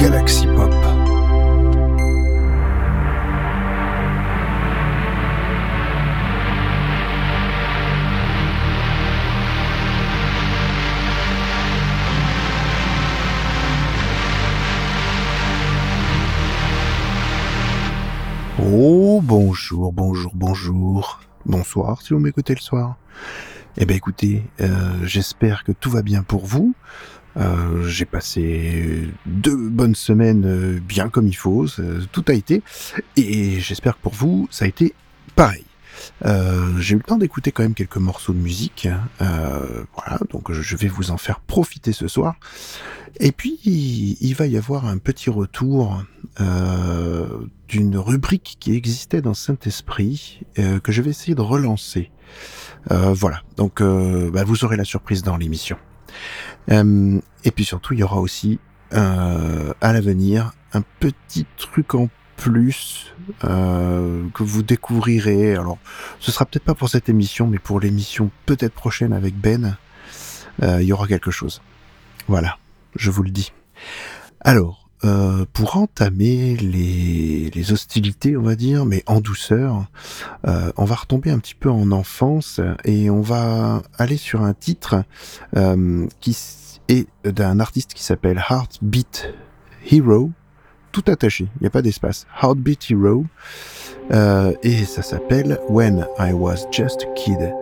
Galaxy Pop. Oh, bonjour, bonjour, bonjour. Bonsoir si vous m'écoutez le soir. Eh bien écoutez, euh, j'espère que tout va bien pour vous. Euh, j'ai passé deux bonnes semaines euh, bien comme il faut, tout a été, et j'espère que pour vous ça a été pareil. j'ai eu le temps d'écouter quand même quelques morceaux de musique, voilà, donc je vais vous en faire profiter ce soir. Et puis il va y avoir un petit retour d'une rubrique qui existait dans Saint-Esprit que je vais essayer de relancer. Euh, voilà, donc euh, bah, vous aurez la surprise dans l'émission. Euh, et puis surtout, il y aura aussi à l'avenir un petit truc en plus que vous découvrirez. Alors, ce sera peut-être pas pour cette émission, mais pour l'émission peut-être prochaine avec Ben, il y aura quelque chose. Voilà, je vous le dis. Alors, euh, pour entamer les, hostilités, on va dire, mais en douceur, euh, on va retomber un petit peu en enfance et on va aller sur un titre euh, qui est d'un artiste qui s'appelle Heartbeat Hero, tout attaché, il n'y a pas d'espace. Heartbeat Hero, et ça s'appelle When I Was Just a Kid.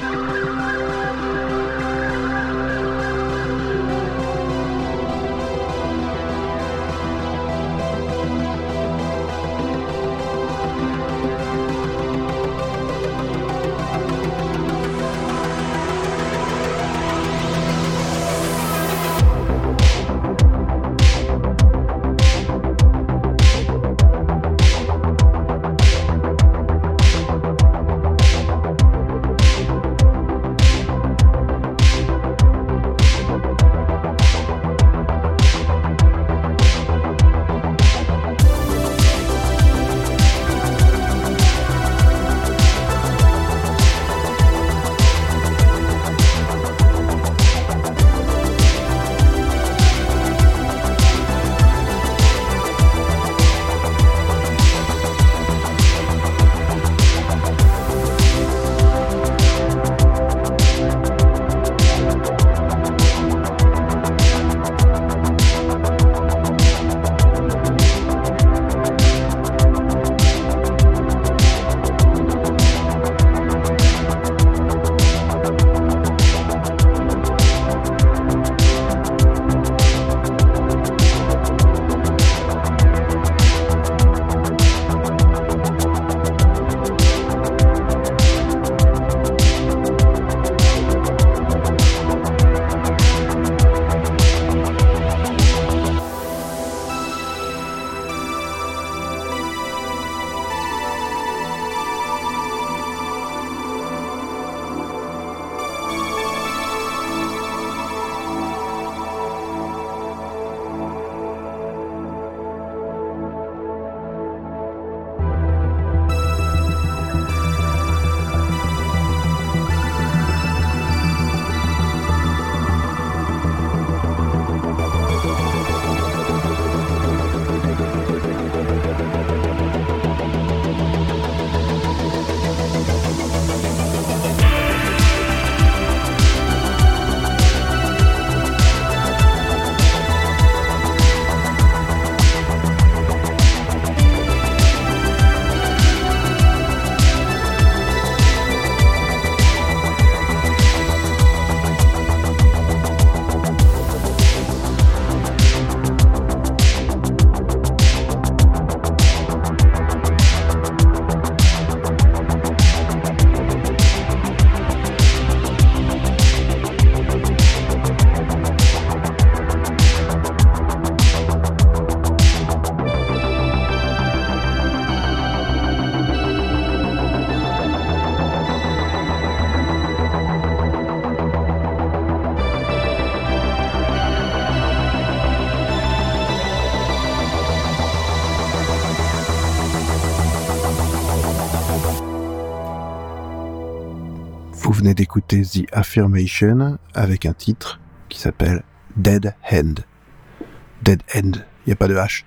Venez d'écouter The Affirmation avec un titre qui s'appelle Dead End. Dead End, il n'y a pas de H.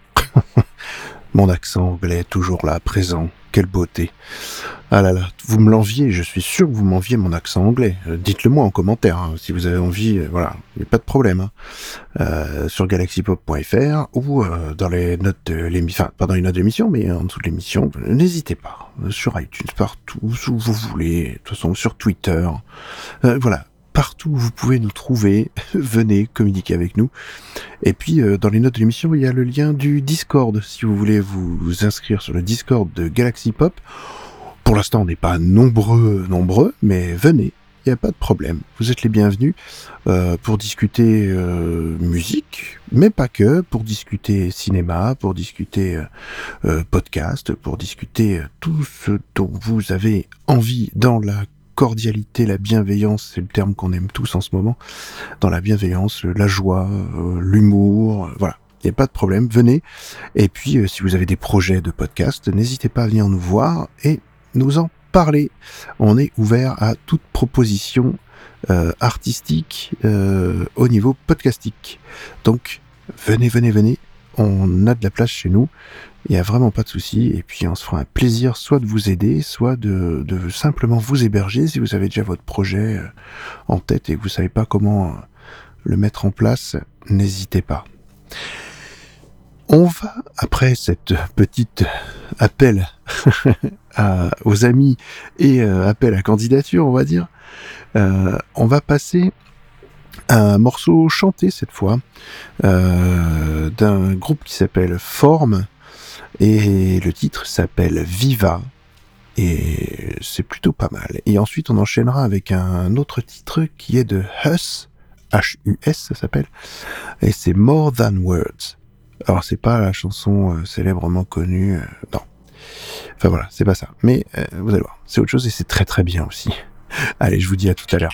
Mon accent anglais toujours là, présent. Quelle beauté. Ah là là, vous me l'enviez, je suis sûr que vous m'enviez mon accent anglais. Euh, dites-le moi en commentaire, hein, si vous avez envie, euh, voilà, il n'y a pas de problème. Hein. Euh, sur galaxypop.fr ou dans les notes de l'émission, enfin pas dans les notes de l'émission, mais en dessous de l'émission, n'hésitez pas. Sur iTunes, partout, où vous voulez, de toute façon sur Twitter. voilà, partout où vous pouvez nous trouver, venez communiquer avec nous. Et puis dans les notes de l'émission, il y a le lien du Discord si vous voulez vous inscrire sur le Discord de Galaxy Pop. Pour l'instant, on n'est pas nombreux, nombreux, mais venez, il n'y a pas de problème. Vous êtes les bienvenus euh, pour discuter euh, musique, mais pas que, pour discuter cinéma, pour discuter podcast, pour discuter tout ce dont vous avez envie dans la cordialité, la bienveillance, c'est le terme qu'on aime tous en ce moment, dans la bienveillance, la joie, euh, l'humour, euh, voilà. Il n'y a pas de problème, venez. Et puis, euh, si vous avez des projets de podcast, n'hésitez pas à venir nous voir et nous en parler. On est ouvert à toute proposition artistique au niveau podcastique. Donc, venez, venez, venez. On a de la place chez nous. Il n'y a vraiment pas de souci. Et puis on se fera un plaisir soit de vous aider, soit de, de, simplement vous héberger si vous avez déjà votre projet euh, en tête et que vous savez pas comment euh, le mettre en place. N'hésitez pas. On va, après cette petite appel aux amis et appel à candidature, on va dire, on va passer un morceau chanté cette fois euh, d'un groupe qui s'appelle Form et le titre s'appelle Viva et c'est plutôt pas mal. Et ensuite on enchaînera avec un autre titre qui est de Hus, H-U-S ça s'appelle, et c'est More Than Words. Alors c'est pas la chanson euh, célèbrement connue, euh, non. Enfin voilà, c'est pas ça. Mais vous allez voir, c'est autre chose et c'est très très bien aussi. Allez, je vous dis à tout à l'heure.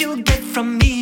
you get from me.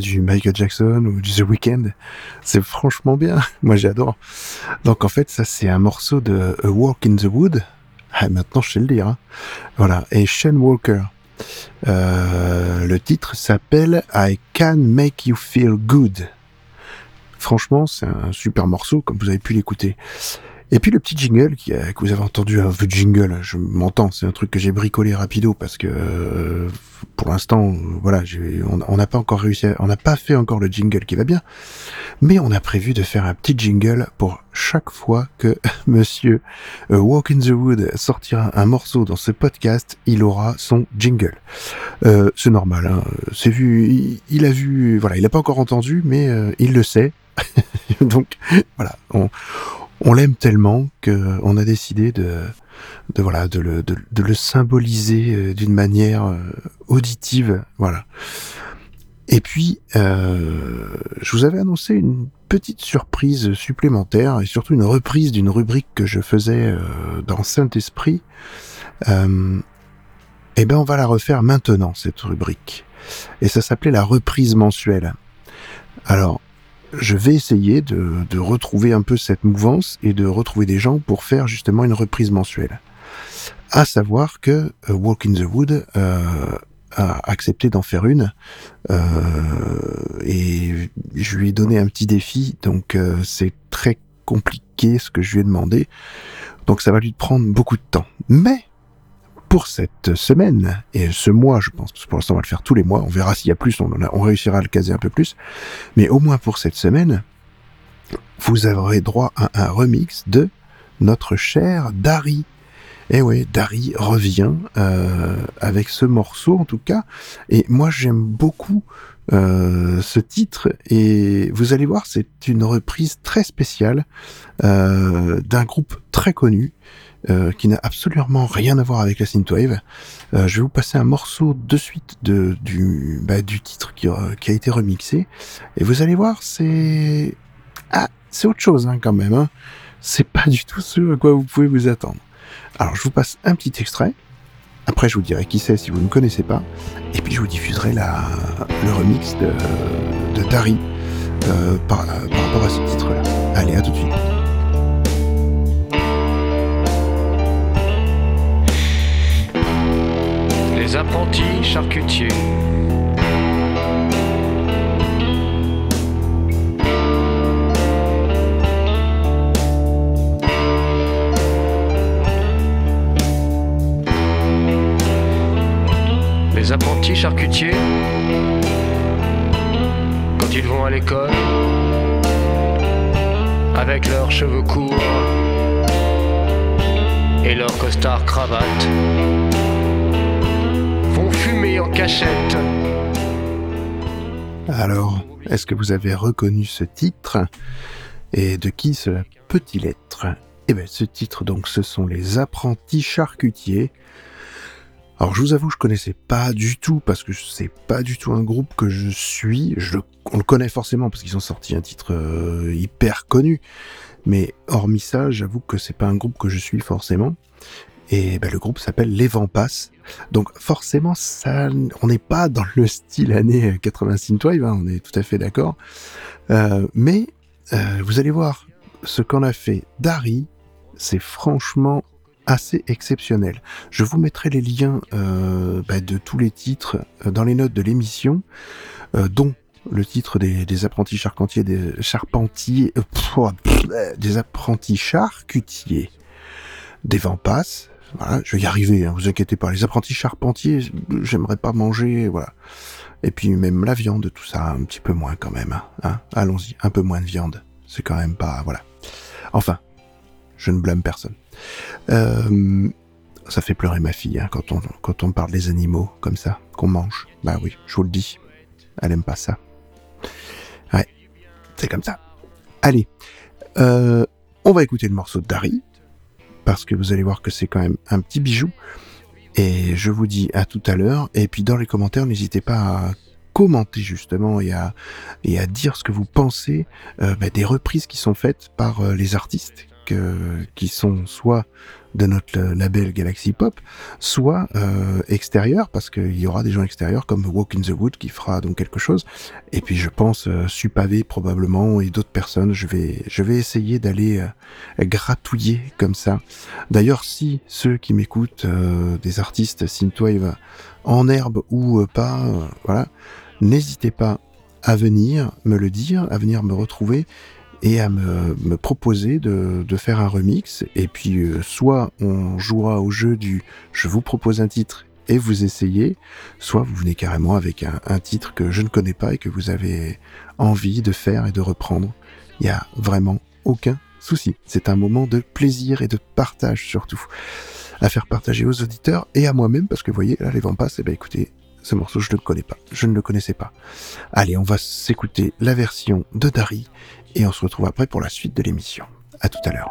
Du Michael Jackson ou du The Weeknd. C'est franchement bien. Moi, j'adore. Donc, en fait, ça, c'est un morceau de A Walk in the Wood. Ah, maintenant, je sais le dire. hein. Voilà. Et Shane Walker. Euh, le titre s'appelle I Can Make You Feel Good. Franchement, c'est un super morceau, comme vous avez pu l'écouter. Et puis le petit jingle qui, que vous avez entendu, un de jingle, je m'entends, c'est un truc que j'ai bricolé rapido parce que euh, pour l'instant, voilà, on n'a pas encore réussi, à- on n'a pas fait encore le jingle qui va bien, mais on a prévu de faire un petit jingle pour chaque fois que Monsieur euh, Walk in the Wood sortira un morceau dans ce podcast, il aura son jingle. Euh, c'est normal, hein, c'est vu, il, il a vu, voilà, il n'a pas encore entendu, mais euh, il le sait. Donc voilà, on, on l'aime tellement que on a décidé de, de voilà, de le, de, de le symboliser euh, d'une manière euh, auditive, voilà. Et puis, euh, je vous avais annoncé une petite surprise supplémentaire et surtout une reprise d'une rubrique que je faisais euh, dans Saint-Esprit. Euh, eh ben, on va la refaire maintenant, cette rubrique. Et ça s'appelait la reprise mensuelle. Alors, je vais essayer de, retrouver un peu cette mouvance et de retrouver des gens pour faire justement une reprise mensuelle. À savoir que euh, Walk in the Wood euh, a accepté d'en faire une euh, et je lui ai donné un petit défi, donc c'est très compliqué ce que je lui ai demandé, donc ça va lui prendre beaucoup de temps. Mais pour cette semaine et ce mois, je pense, parce que pour l'instant on va le faire tous les mois, on verra s'il y a plus, on, réussira à le caser un peu plus, mais au moins pour cette semaine, vous aurez droit à un remix de notre cher Dari. Et ouais, Dari revient euh, avec ce morceau en tout cas, et moi j'aime beaucoup euh, ce titre, et vous allez voir, c'est une reprise très spéciale euh, d'un groupe très connu, euh, qui n'a absolument rien à voir avec la synthwave. Euh, je vais vous passer un morceau de suite bah, du titre qui, euh, qui a été remixé. Et vous allez voir, c'est... Ah, c'est autre chose hein, quand même. Hein. C'est pas du tout ce à quoi vous pouvez vous attendre. Alors je vous passe un petit extrait. Après je vous dirai qui c'est si vous ne connaissez pas. Et puis je vous diffuserai le remix de, de Dari par rapport à ce titre-là. Allez, à tout de suite. Les apprentis charcutiers. Les apprentis charcutiers, quand ils vont à l'école, avec leurs cheveux courts et leurs costards cravates, en cachette. Alors, est-ce que vous avez reconnu ce titre Et de qui cela peut-il être Eh bien, ce titre, donc, ce sont les apprentis charcutiers. Alors, je vous avoue, je connaissais pas du tout, parce que c'est pas du tout un groupe que je suis. Je, on le connaît forcément, parce qu'ils ont sorti un titre euh, hyper connu. Mais hormis ça, j'avoue que c'est pas un groupe que je suis forcément. Et ben, le groupe s'appelle Les Vents Passent. Donc forcément, ça, on n'est pas dans le style année 80 synthwave, hein, on est tout à fait d'accord. Euh, mais euh, vous allez voir, ce qu'en a fait Dari, c'est franchement assez exceptionnel. Je vous mettrai les liens euh, bah, de tous les titres euh, dans les notes de l'émission, euh, dont le titre des, des apprentis charpentiers, des charpentiers, euh, des apprentis charcutiers, des vents passent. Voilà, je vais y arriver, hein, vous inquiétez pas. Les apprentis charpentiers, j'aimerais pas manger, voilà. Et puis même la viande, tout ça, un petit peu moins quand même. hein, hein. Allons-y, un peu moins de viande. C'est quand même pas, voilà. Enfin, je ne blâme personne. Euh, ça fait pleurer ma fille hein, quand on quand on parle des animaux comme ça, qu'on mange. Bah oui, je vous le dis. Elle aime pas ça. Ouais, c'est comme ça. Allez, euh, on va écouter le morceau de Dari parce que vous allez voir que c'est quand même un petit bijou. Et je vous dis à tout à l'heure. Et puis dans les commentaires, n'hésitez pas à commenter justement et à, dire ce que vous pensez euh, bah, des reprises qui sont faites par euh, les artistes qui sont soit de notre label Galaxy Pop, soit euh, extérieures, parce qu'il y aura des gens extérieurs comme Walk in the Wood qui fera donc quelque chose. Et puis je pense euh, Supavé probablement et d'autres personnes. Je vais, je vais essayer d'aller euh, gratouiller comme ça. D'ailleurs, si ceux qui m'écoutent, euh, des artistes synthwave en herbe ou pas, voilà, n'hésitez pas à venir me le dire, à venir me retrouver et à me, me proposer de, de faire un remix. Et puis, euh, soit on jouera au jeu du je vous propose un titre et vous essayez, soit vous venez carrément avec un, un titre que je ne connais pas et que vous avez envie de faire et de reprendre. Il y a vraiment aucun souci. C'est un moment de plaisir et de partage surtout. À faire partager aux auditeurs et à moi-même parce que vous voyez, là les passent, et ben écoutez, ce morceau je ne le connais pas. Je ne le connaissais pas. Allez, on va s'écouter la version de Dari et on se retrouve après pour la suite de l'émission. À tout à l'heure.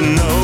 To know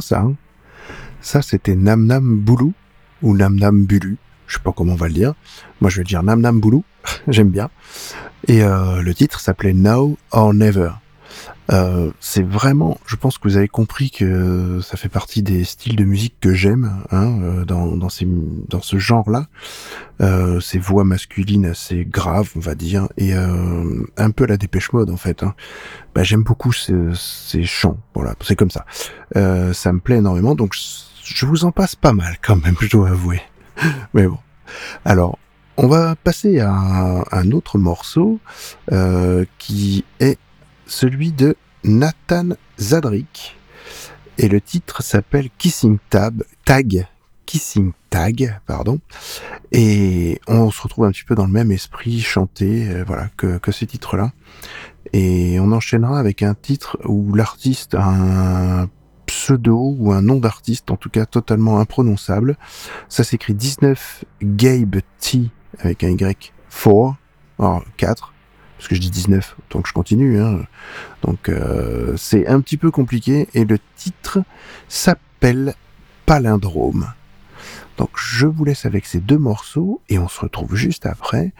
ça. hein ça, c'était Nam Nam Boulou ou Nam Nam Bulu. Je sais pas comment on va le dire. Moi, je vais dire Nam Nam Boulou. J'aime bien. Et euh, le titre s'appelait Now or Never. Euh, c'est vraiment, je pense que vous avez compris que ça fait partie des styles de musique que j'aime hein, euh, dans, dans, ces, dans ce genre-là. Euh, ces voix masculines assez graves, on va dire, et euh, un peu la dépêche mode en fait. Hein. Bah, j'aime beaucoup ces, chants, voilà, c'est comme ça. Euh, ça me plaît énormément, donc je vous en passe pas mal quand même, je dois avouer. Mais bon. Alors, on va passer à un, un autre morceau euh, qui est celui de Nathan Zadrick. Et le titre s'appelle Kissing Tab, Tag, Kissing Tag, pardon. Et on se retrouve un petit peu dans le même esprit chanté, euh, voilà, que, que ce titre-là. Et on enchaînera avec un titre où l'artiste a un pseudo ou un nom d'artiste, en tout cas totalement imprononçable. Ça s'écrit 19 Gabe T avec un Y 4, alors 4, parce que je dis 19, tant que je continue. Hein. Donc euh, c'est un petit peu compliqué et le titre s'appelle Palindrome. Donc je vous laisse avec ces deux morceaux et on se retrouve juste après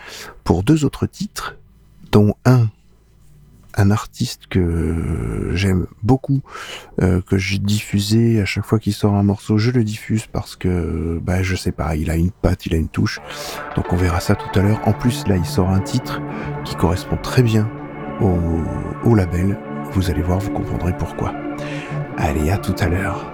pour deux autres titres, dont un un artiste que j'aime beaucoup, euh, que j'ai diffusé à chaque fois qu'il sort un morceau, je le diffuse parce que bah je sais pas, il a une patte, il a une touche. Donc on verra ça tout à l'heure. En plus là, il sort un titre qui correspond très bien au, label. Vous allez voir, vous comprendrez pourquoi. Allez, à tout à l'heure.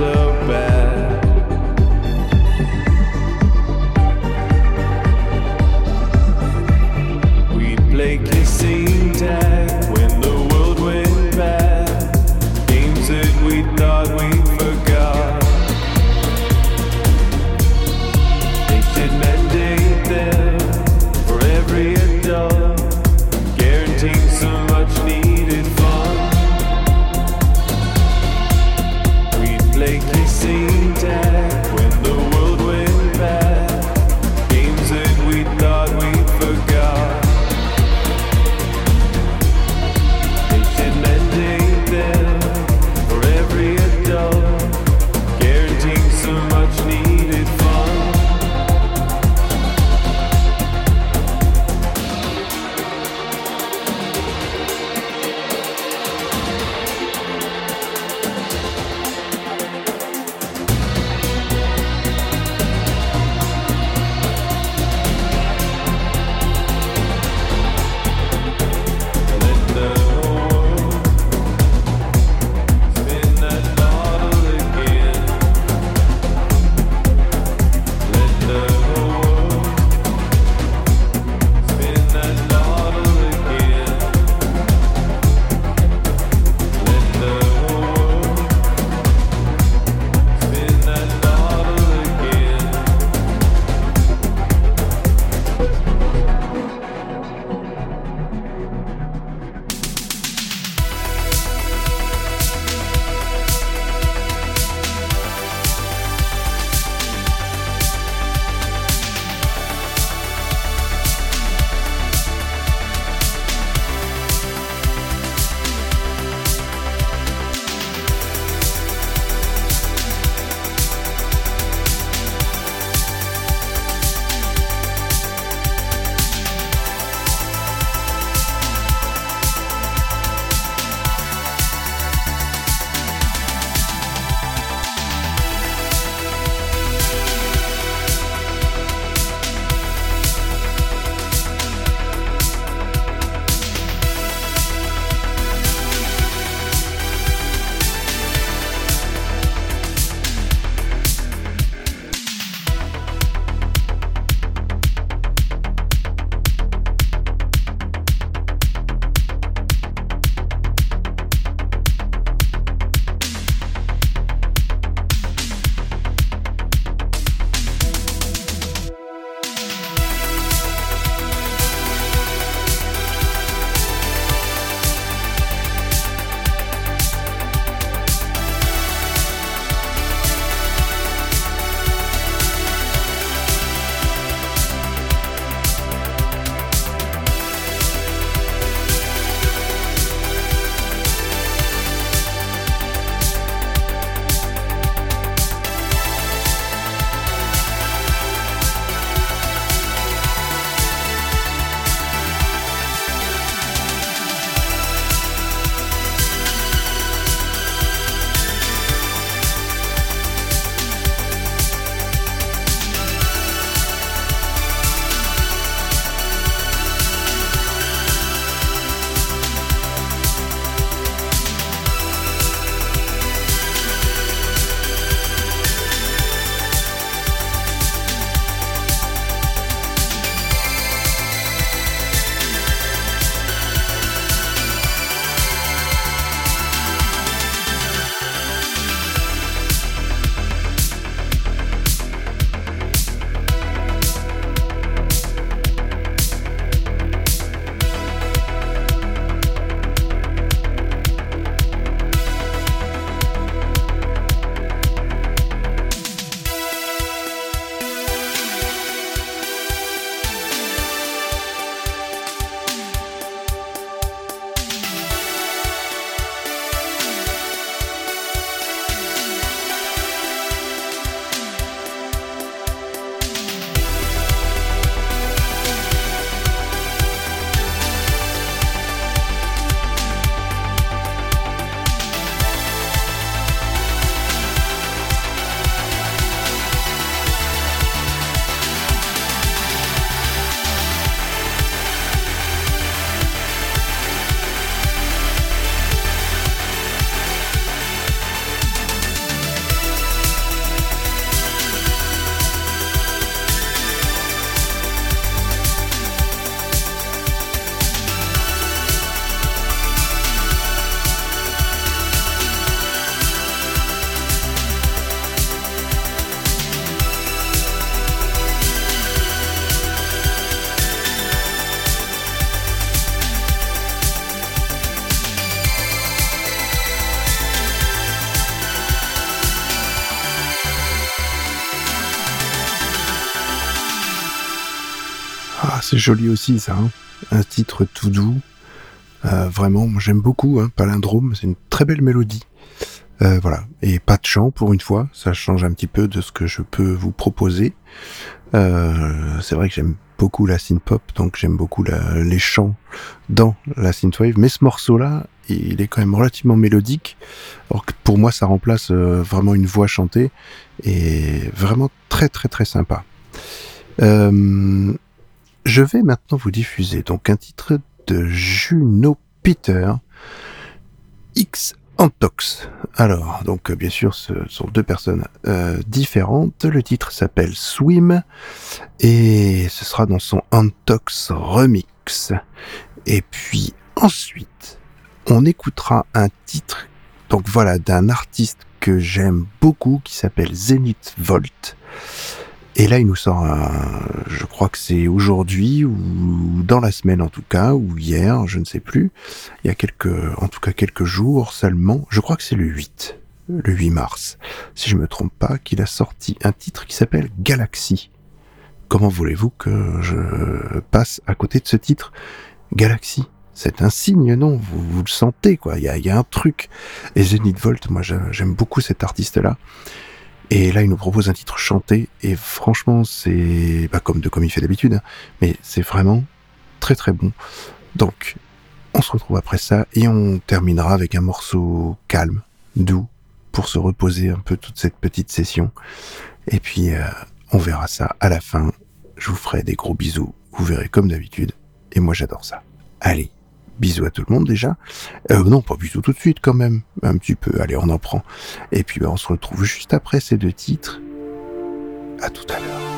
so c'est joli aussi ça. hein. Un titre tout doux. Euh, vraiment, j'aime beaucoup. Hein, Palindrome, c'est une très belle mélodie. Euh, voilà, et pas de chant pour une fois. Ça change un petit peu de ce que je peux vous proposer. Euh, c'est vrai que j'aime beaucoup la synth-pop, donc j'aime beaucoup les chants dans la synthwave. Mais ce morceau-là, il est quand même relativement mélodique. Alors que pour moi, ça remplace vraiment une voix chantée et vraiment très très très sympa. Je vais maintenant vous diffuser donc un titre de Juno Peter, X Antox. Alors, donc euh, bien sûr, ce sont deux personnes euh, différentes. Le titre s'appelle Swim et ce sera dans son Antox Remix. Et puis ensuite, on écoutera un titre, donc voilà, d'un artiste que j'aime beaucoup qui s'appelle Zenith Volt. Et là, il nous sort un, je crois que c'est aujourd'hui ou dans la semaine en tout cas, ou hier, je ne sais plus. Il y a quelques, en tout cas quelques jours seulement. Je crois que c'est le 8, le 8 mars, si je me trompe pas, qu'il a sorti un titre qui s'appelle Galaxy. Comment voulez-vous que je passe à côté de ce titre? Galaxy c'est un signe, non? Vous, vous le sentez, quoi. Il y a, y a un truc. Et Zenith Volt, moi, j'aime beaucoup cet artiste-là. Et là, il nous propose un titre chanté. Et franchement, c'est pas comme de comme il fait d'habitude, hein, mais c'est vraiment très très bon. Donc, on se retrouve après ça et on terminera avec un morceau calme, doux, pour se reposer un peu toute cette petite session. Et puis, euh, on verra ça à la fin. Je vous ferai des gros bisous. Vous verrez comme d'habitude. Et moi, j'adore ça. Allez, bisous à tout le monde déjà. Euh, non, pas bisous tout de suite quand même. Un petit peu. Allez, on en prend. Et puis, ben, on se retrouve juste après ces deux titres. À tout à l'heure.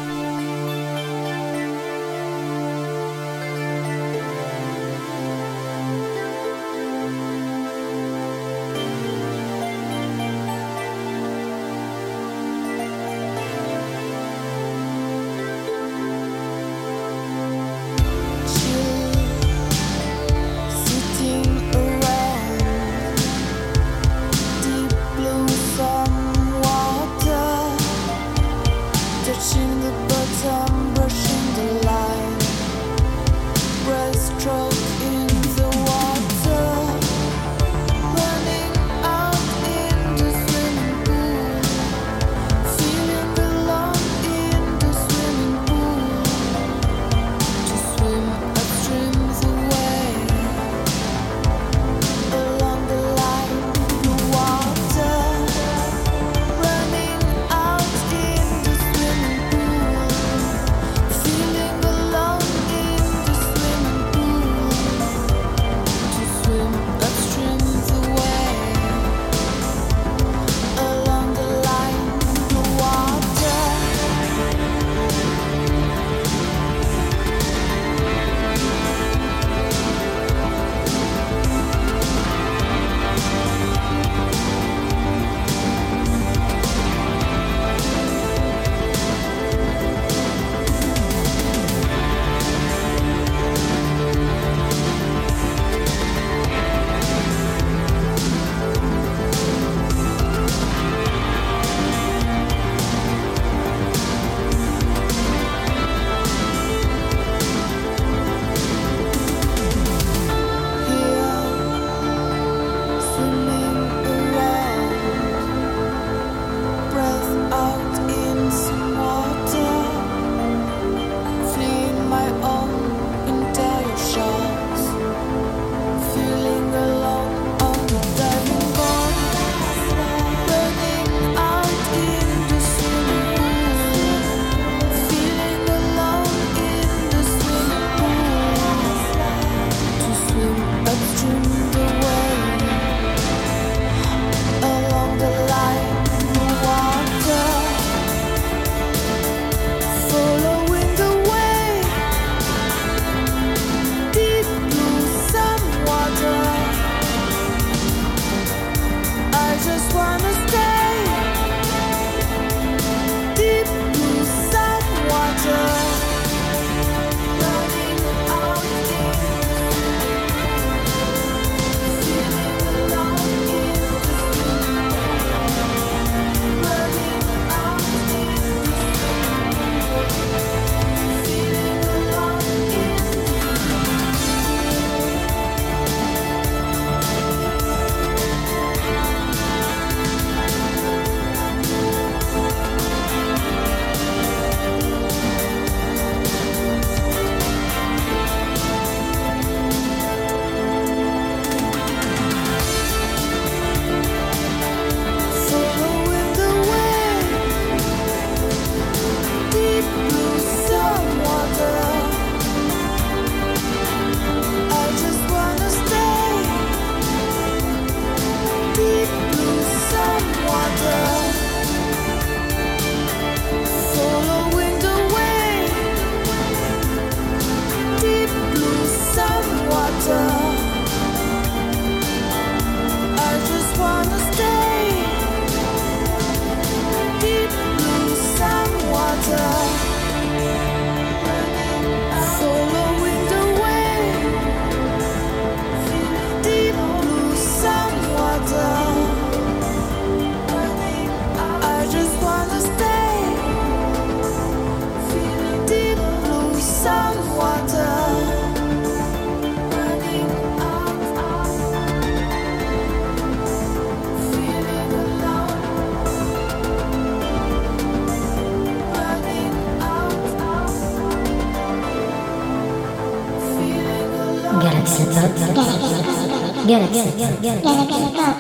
Galaxy Galaxy Galaxy Pop.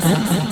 talk.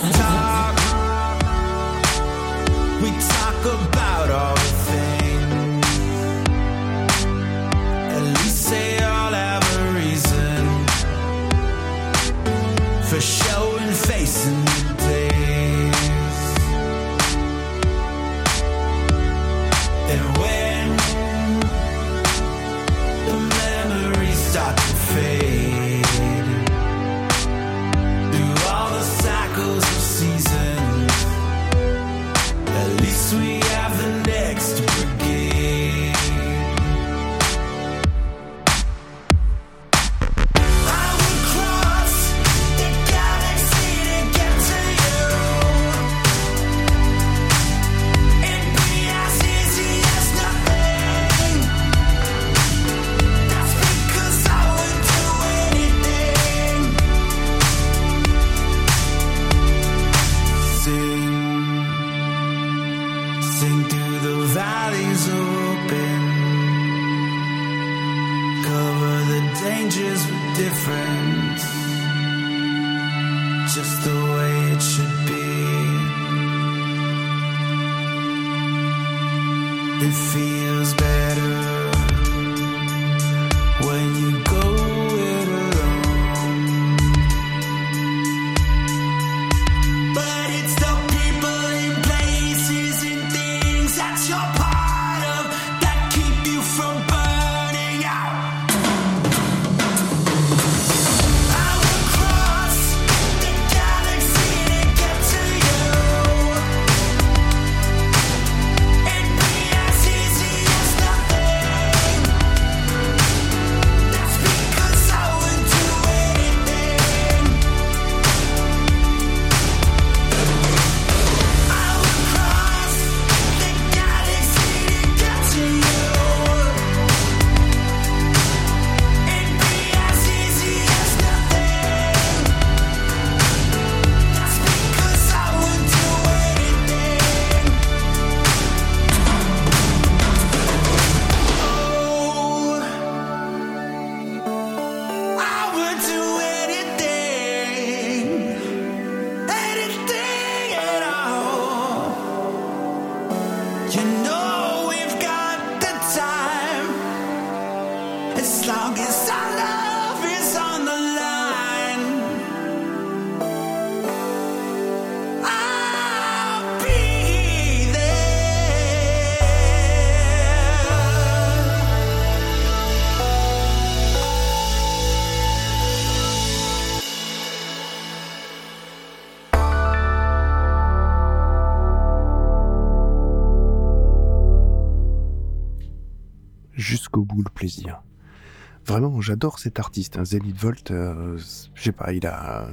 J'adore cet artiste, hein, Zenith Volt. euh, je sais pas, il a,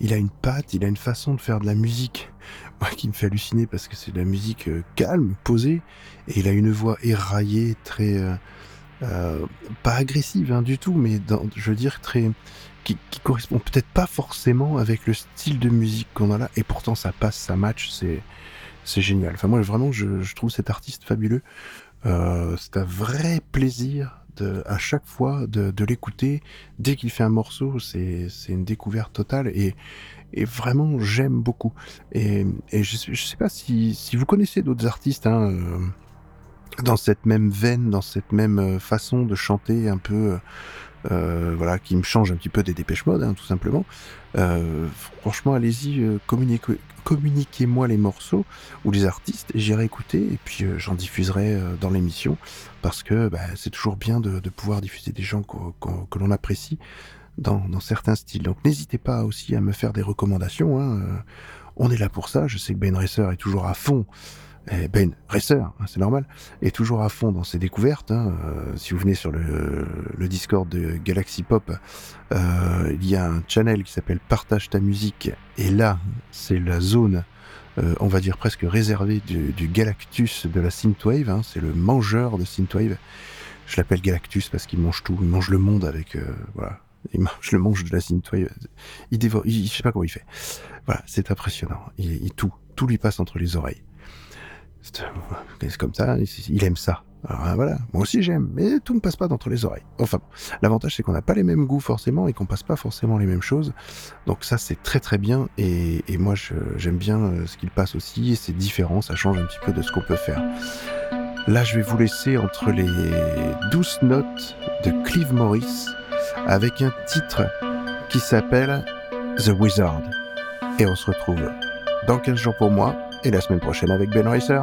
il a une patte, il a une façon de faire de la musique moi, qui me fait halluciner parce que c'est de la musique euh, calme, posée, et il a une voix éraillée, très, euh, euh, pas agressive hein, du tout, mais je veux dire très, qui, qui correspond peut-être pas forcément avec le style de musique qu'on a là, et pourtant ça passe, ça match, c'est, c'est génial. Enfin moi vraiment, je, je trouve cet artiste fabuleux. C'est un vrai plaisir à chaque fois de, l'écouter. Dès qu'il fait un morceau, c'est une découverte totale et, et vraiment j'aime beaucoup. Et, et je, sais- pas si, si vous connaissez d'autres artistes hein, euh, dans cette même veine, dans cette même euh, façon de chanter un peu. Euh, voilà, qui me change un petit peu des dépêches mode, hein, tout simplement. Euh, franchement, allez-y, euh, communiquez- communiquez-moi les morceaux ou les artistes, j'irai écouter, et puis euh, j'en diffuserai euh, dans l'émission, parce que bah, c'est toujours bien de, pouvoir diffuser des gens que l'on apprécie dans, certains styles. Donc n'hésitez pas aussi à me faire des recommandations. hein, on est là pour ça. Je sais que Ben Racer est toujours à fond. Et ben Racer, hein, c'est normal, est toujours à fond dans ses découvertes. hein. Euh, si vous venez sur le, le Discord de Galaxy Pop, euh, il y a un channel qui s'appelle Partage ta musique. Et là, c'est la zone, euh, on va dire presque réservée du, du Galactus de la Synthwave. hein. C'est le mangeur de Synthwave. Je l'appelle Galactus parce qu'il mange tout. Il mange le monde avec, euh, voilà. Il mange le mange de la Synthwave. Il dévore, il, je sais pas comment il fait. Voilà, c'est impressionnant. Il, il- tout, tout lui passe entre les oreilles. C'est comme ça, il aime ça. Alors euh, voilà, moi aussi j'aime, mais tout ne passe pas d'entre les oreilles. Enfin, l'avantage c'est qu'on n'a pas les mêmes goûts forcément et qu'on passe pas forcément les mêmes choses. Donc ça c'est très très bien et, et moi j'aime bien euh, ce qu'il passe aussi et c'est différent, ça change un petit peu de ce qu'on peut faire. Là je vais vous laisser entre les douces notes de Clive Morris avec un titre qui s'appelle The Wizard. Et on se retrouve dans 15 jours pour moi et la semaine prochaine avec Ben Racer.